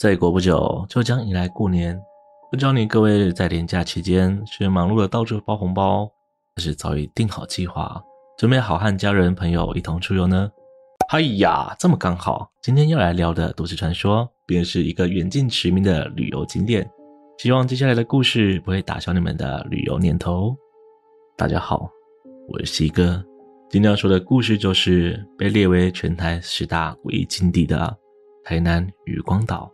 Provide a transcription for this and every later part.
再过不久就将迎来过年，不知道你各位在年假期间是忙碌的到处包红包，还是早已定好计划，准备好和家人朋友一同出游呢？哎呀，这么刚好，今天要来聊的都市传说，便是一个远近驰名的旅游景点。希望接下来的故事不会打消你们的旅游念头。大家好，我是西哥，今天要说的故事就是被列为全台十大诡异禁地的台南渔光岛。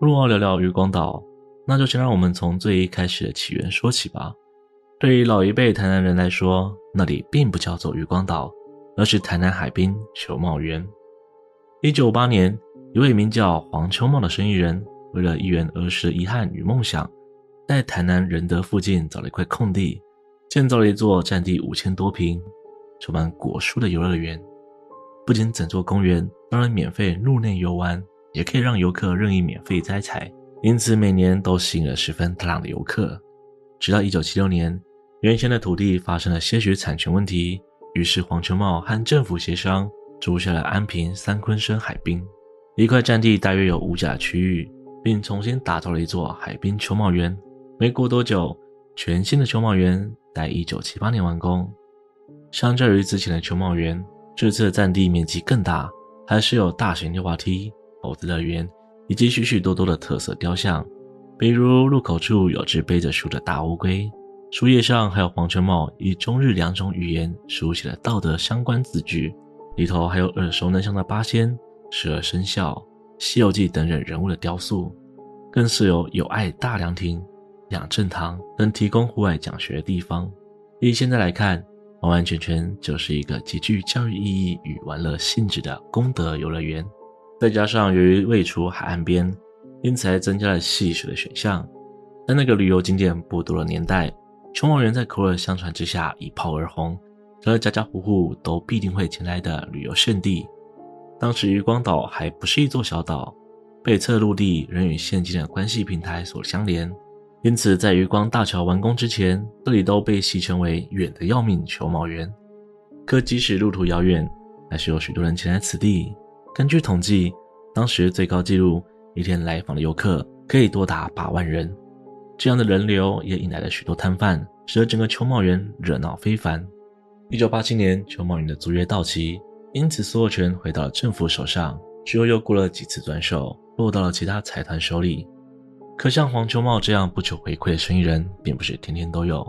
如果要聊聊渔光岛，那就先让我们从最一开始的起源说起吧。对于老一辈台南人来说，那里并不叫做渔光岛，而是台南海滨球帽园。一九五八年，一位名叫黄秋茂的生意人，为了一圆儿时的遗憾与梦想，在台南仁德附近找了一块空地，建造了一座占地五千多坪、充满果树的游乐园。不仅整座公园让人免费入内游玩。也可以让游客任意免费摘采，因此每年都吸引了十分大量的游客。直到一九七六年，原先的土地发生了些许产权问题，于是黄秋茂和政府协商，租下了安平三鲲鯓海滨一块占地大约有五甲区域，并重新打造了一座海滨秋茂园。没过多久，全新的秋茂园在一九七八年完工。相较于之前的秋茂园，这次的占地面积更大，还是有大型溜滑梯。猴子乐园以及许许多多的特色雕像，比如入口处有只背着书的大乌龟，书页上还有黄泉茂以中日两种语言书写了道德相关字句，里头还有耳熟能详的八仙、十二生肖、西游记等等人物的雕塑，更是有友爱大凉亭、养正堂等提供户外讲学的地方。以现在来看，完完全全就是一个极具教育意义与玩乐性质的功德游乐园。再加上由于位处海岸边，因此还增加了戏水的选项。在那个旅游景点不多的年代，秋茂园在口耳相传之下一炮而红，成了家家户户都必定会前来的旅游胜地。当时渔光岛还不是一座小岛，北侧陆地仍与现今的关系平台所相连，因此在渔光大桥完工之前，这里都被戏称为“远得要命秋茂园”。可即使路途遥远，还是有许多人前来此地。根据统计，当时最高纪录一天来访的游客可以多达八万人。这样的人流也引来了许多摊贩，使得整个秋茂园热闹非凡。一九八七年，秋茂园的租约到期，因此所有权回到了政府手上。之后又过了几次转手，落到了其他财团手里。可像黄秋茂这样不求回馈的生意人，并不是天天都有。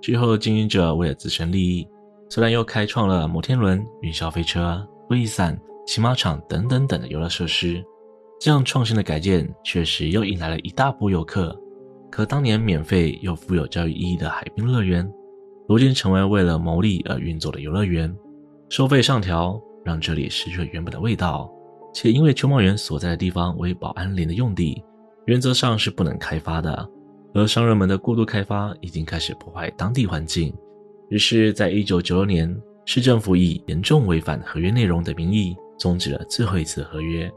之后经营者为了自身利益，虽然又开创了摩天轮、云霄飞车、飞翼伞。骑马场等等等的游乐设施，这样创新的改建确实又引来了一大波游客。可当年免费又富有教育意义的海滨乐园，如今成为为了牟利而运作的游乐园，收费上调，让这里失去了原本的味道。且因为秋茂园所在的地方为保安林的用地，原则上是不能开发的，而商人们的过度开发已经开始破坏当地环境。于是，在一九九六年，市政府以严重违反合约内容的名义。终止了最后一次合约。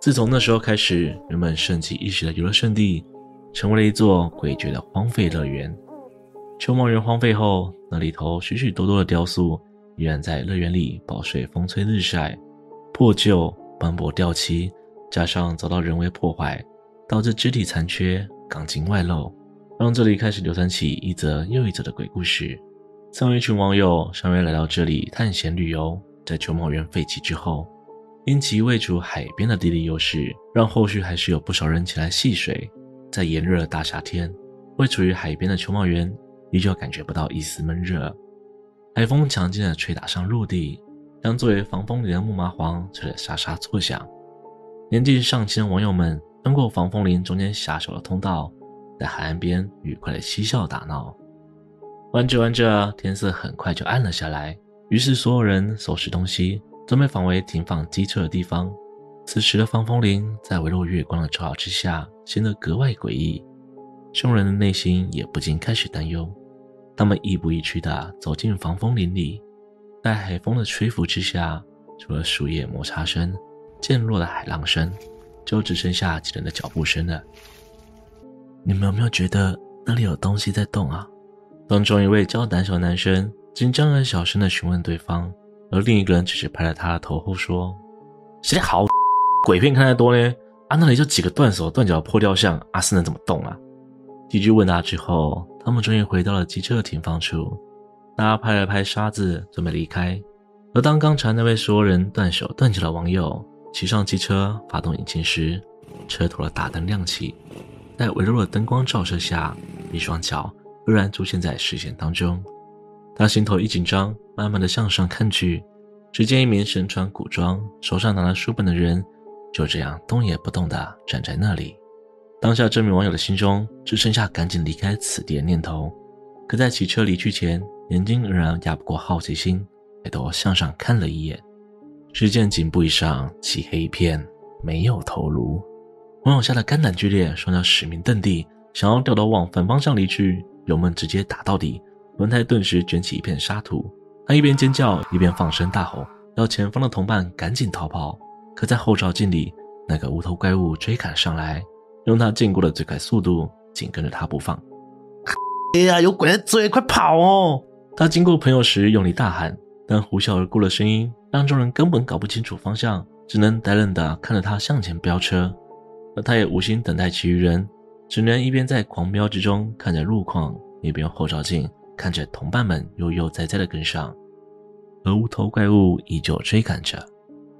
自从那时候开始，人们盛极一时的游乐胜地，成为了一座诡谲的荒废乐园。秋茂园荒废后，那里头许许多多的雕塑依然在乐园里饱受风吹日晒，破旧、斑驳、掉漆，加上遭到人为破坏，导致肢体残缺、钢筋外露，让这里开始流传起一则又一则的鬼故事。曾有一群网友相约来到这里探险旅游。在秋茂园废弃之后，因其位处海边的地理优势，让后续还是有不少人前来戏水。在炎热的大夏天，位处于海边的秋茂园依旧感觉不到一丝闷热。海风强劲的吹打上陆地，将作为防风林的木麻黄吹得沙沙作响。年纪尚轻的网友们穿过防风林中间狭小的通道，在海岸边愉快地嬉笑打闹。玩着玩着，天色很快就暗了下来。于是，所有人收拾东西，准备返回停放机车的地方。此时的防风林在微弱月光的照耀之下，显得格外诡异。众人的内心也不禁开始担忧。他们亦步亦趋地走进防风林里，在海风的吹拂之下，除了树叶摩擦声、渐弱的海浪声，就只剩下几人的脚步声了。你们有没有觉得那里有东西在动啊？当中一位较胆小的男生紧张而小声地询问对方，而另一个人只是拍了他的头后说：“谁好，鬼片看太多呢。啊，那里就几个断手断脚破雕像，阿斯能怎么动啊？”几句问答之后，他们终于回到了机车的停放处。大家拍了拍沙子，准备离开。而当刚才那位说人断手断脚的网友骑上机车发动引擎时，车头的大灯亮起，在微弱的灯光照射下，一双脚突然出现在视线当中。他心头一紧张，慢慢的向上看去，只见一名身穿古装、手上拿着书本的人，就这样动也不动地站在那里。当下这名网友的心中只剩下赶紧离开此地的念头，可在骑车离去前，眼睛仍然压不过好奇心，抬头向上看了一眼，只见颈部以上漆黑一片，没有头颅。网友吓得肝胆俱裂，双脚使命蹬地，想要掉头往反方向离去，油门直接打到底，轮胎顿时卷起一片沙土。他一边尖叫，一边放声大吼，要前方的同伴赶紧逃跑。可在后照镜里，那个无头怪物追赶上来。用他见过的最快速度紧跟着他不放。哎呀，有鬼在追，快跑哦！他经过朋友时用力大喊，但呼啸而过的声音让众人根本搞不清楚方向，只能呆愣地看着他向前飙车。而他也无心等待其余人，只能一边在狂飙之中看着路况，一边用后照镜看着同伴们悠悠哉哉地跟上。而无头怪物依旧追赶着，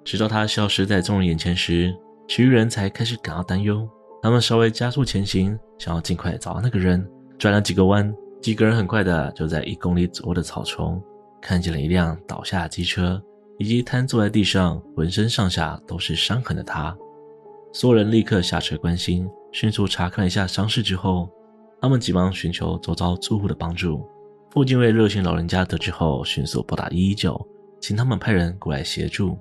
直到他消失在众人眼前时，其余人才开始感到担忧。他们稍微加速前行，想要尽快找到那个人。转了几个弯，几个人很快的就在一公里左右的草丛看见了一辆倒下的机车，以及瘫坐在地上、浑身上下都是伤痕的他。所有人立刻下车关心，迅速查看了一下伤势之后，他们急忙寻求周遭住户的帮助。附近一位热心老人家得知后，迅速拨打119，请他们派人过来协助。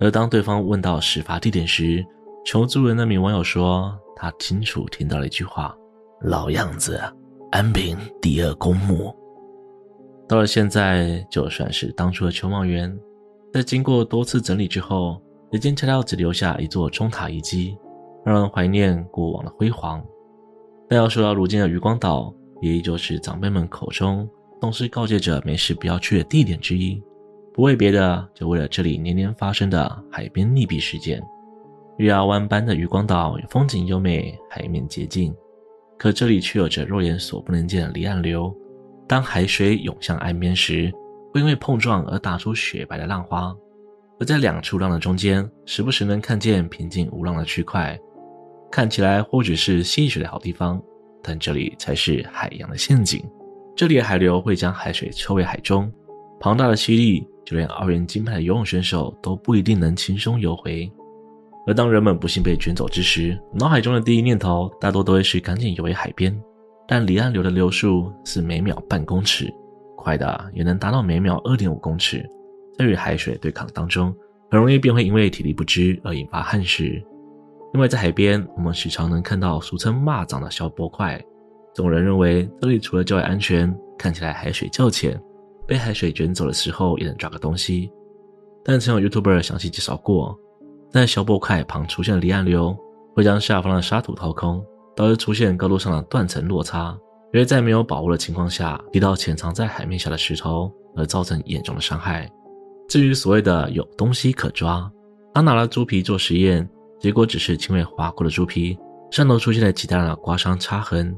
而当对方问到事发地点时，求助的那名网友说，他清楚听到了一句话：“老样子，安平第二公墓。”到了现在，就算是当初的秋茂园，在经过多次整理之后，已经恰巧只留下一座钟塔遗迹，让人怀念过往的辉煌。但要说到如今的渔光岛，也依旧是长辈们口中总是告诫着没事不要去的地点之一。不为别的，就为了这里年年发生的海边溺毙事件。月牙湾般的渔光岛，风景优美，海面洁净，可这里却有着肉眼所不能见的离岸流。当海水涌向岸边时，会因为碰撞而打出雪白的浪花；而在两处浪的中间，时不时能看见平静无浪的区块。看起来或许是戏水的好地方，但这里才是海洋的陷阱。这里的海流会将海水抽回海中，庞大的吸力，就连奥运金牌的游泳选手都不一定能轻松游回。而当人们不幸被卷走之时，脑海中的第一念头大多都会是赶紧游回海边。但离岸流的流速是每秒半公尺，快的也能达到每秒二点五公尺。在与海水对抗当中，很容易便会因为体力不支而引发憾事。因为在海边，我们时常能看到俗称“蚂蚱”的小波块。众人认为这里除了较为安全，看起来海水较浅，被海水卷走的时候也能抓个东西。但曾有 YouTuber 详细介绍过。在小波块旁出现的离岸流，会将下方的沙土掏空，导致出现高度上的断层落差，因为在没有把握的情况下踢到潜藏在海面下的石头，而造成严重的伤害。至于所谓的有东西可抓，他拿了猪皮做实验，结果只是轻微划过的猪皮上头出现了极大的刮伤擦痕，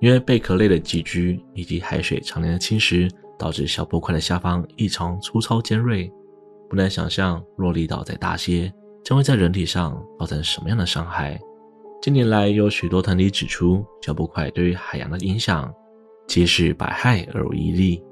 因为贝壳类的寄居以及海水常年的侵蚀，导致小波块的下方异常粗糙尖锐。不难想象，若力岛再大些。将会在人体上造成什么样的伤害？近年来有许多团体指出，小波块对于海洋的影响，皆是百害而无一利。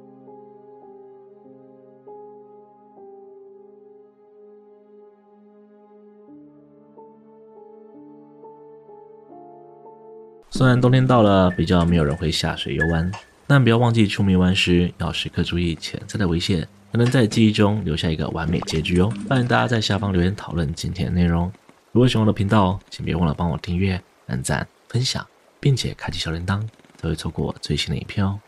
虽然冬天到了，比较没有人会下水游玩，但不要忘记出门玩时要时刻注意潜在的危险。才能在记忆中留下一个完美结局哦！欢迎大家在下方留言讨论今天的内容。如果喜欢我的频道，请别忘了帮我订阅、按赞、分享，并且开启小铃铛，才会错过我最新的影片哦。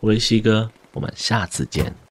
我是西哥，我们下次见。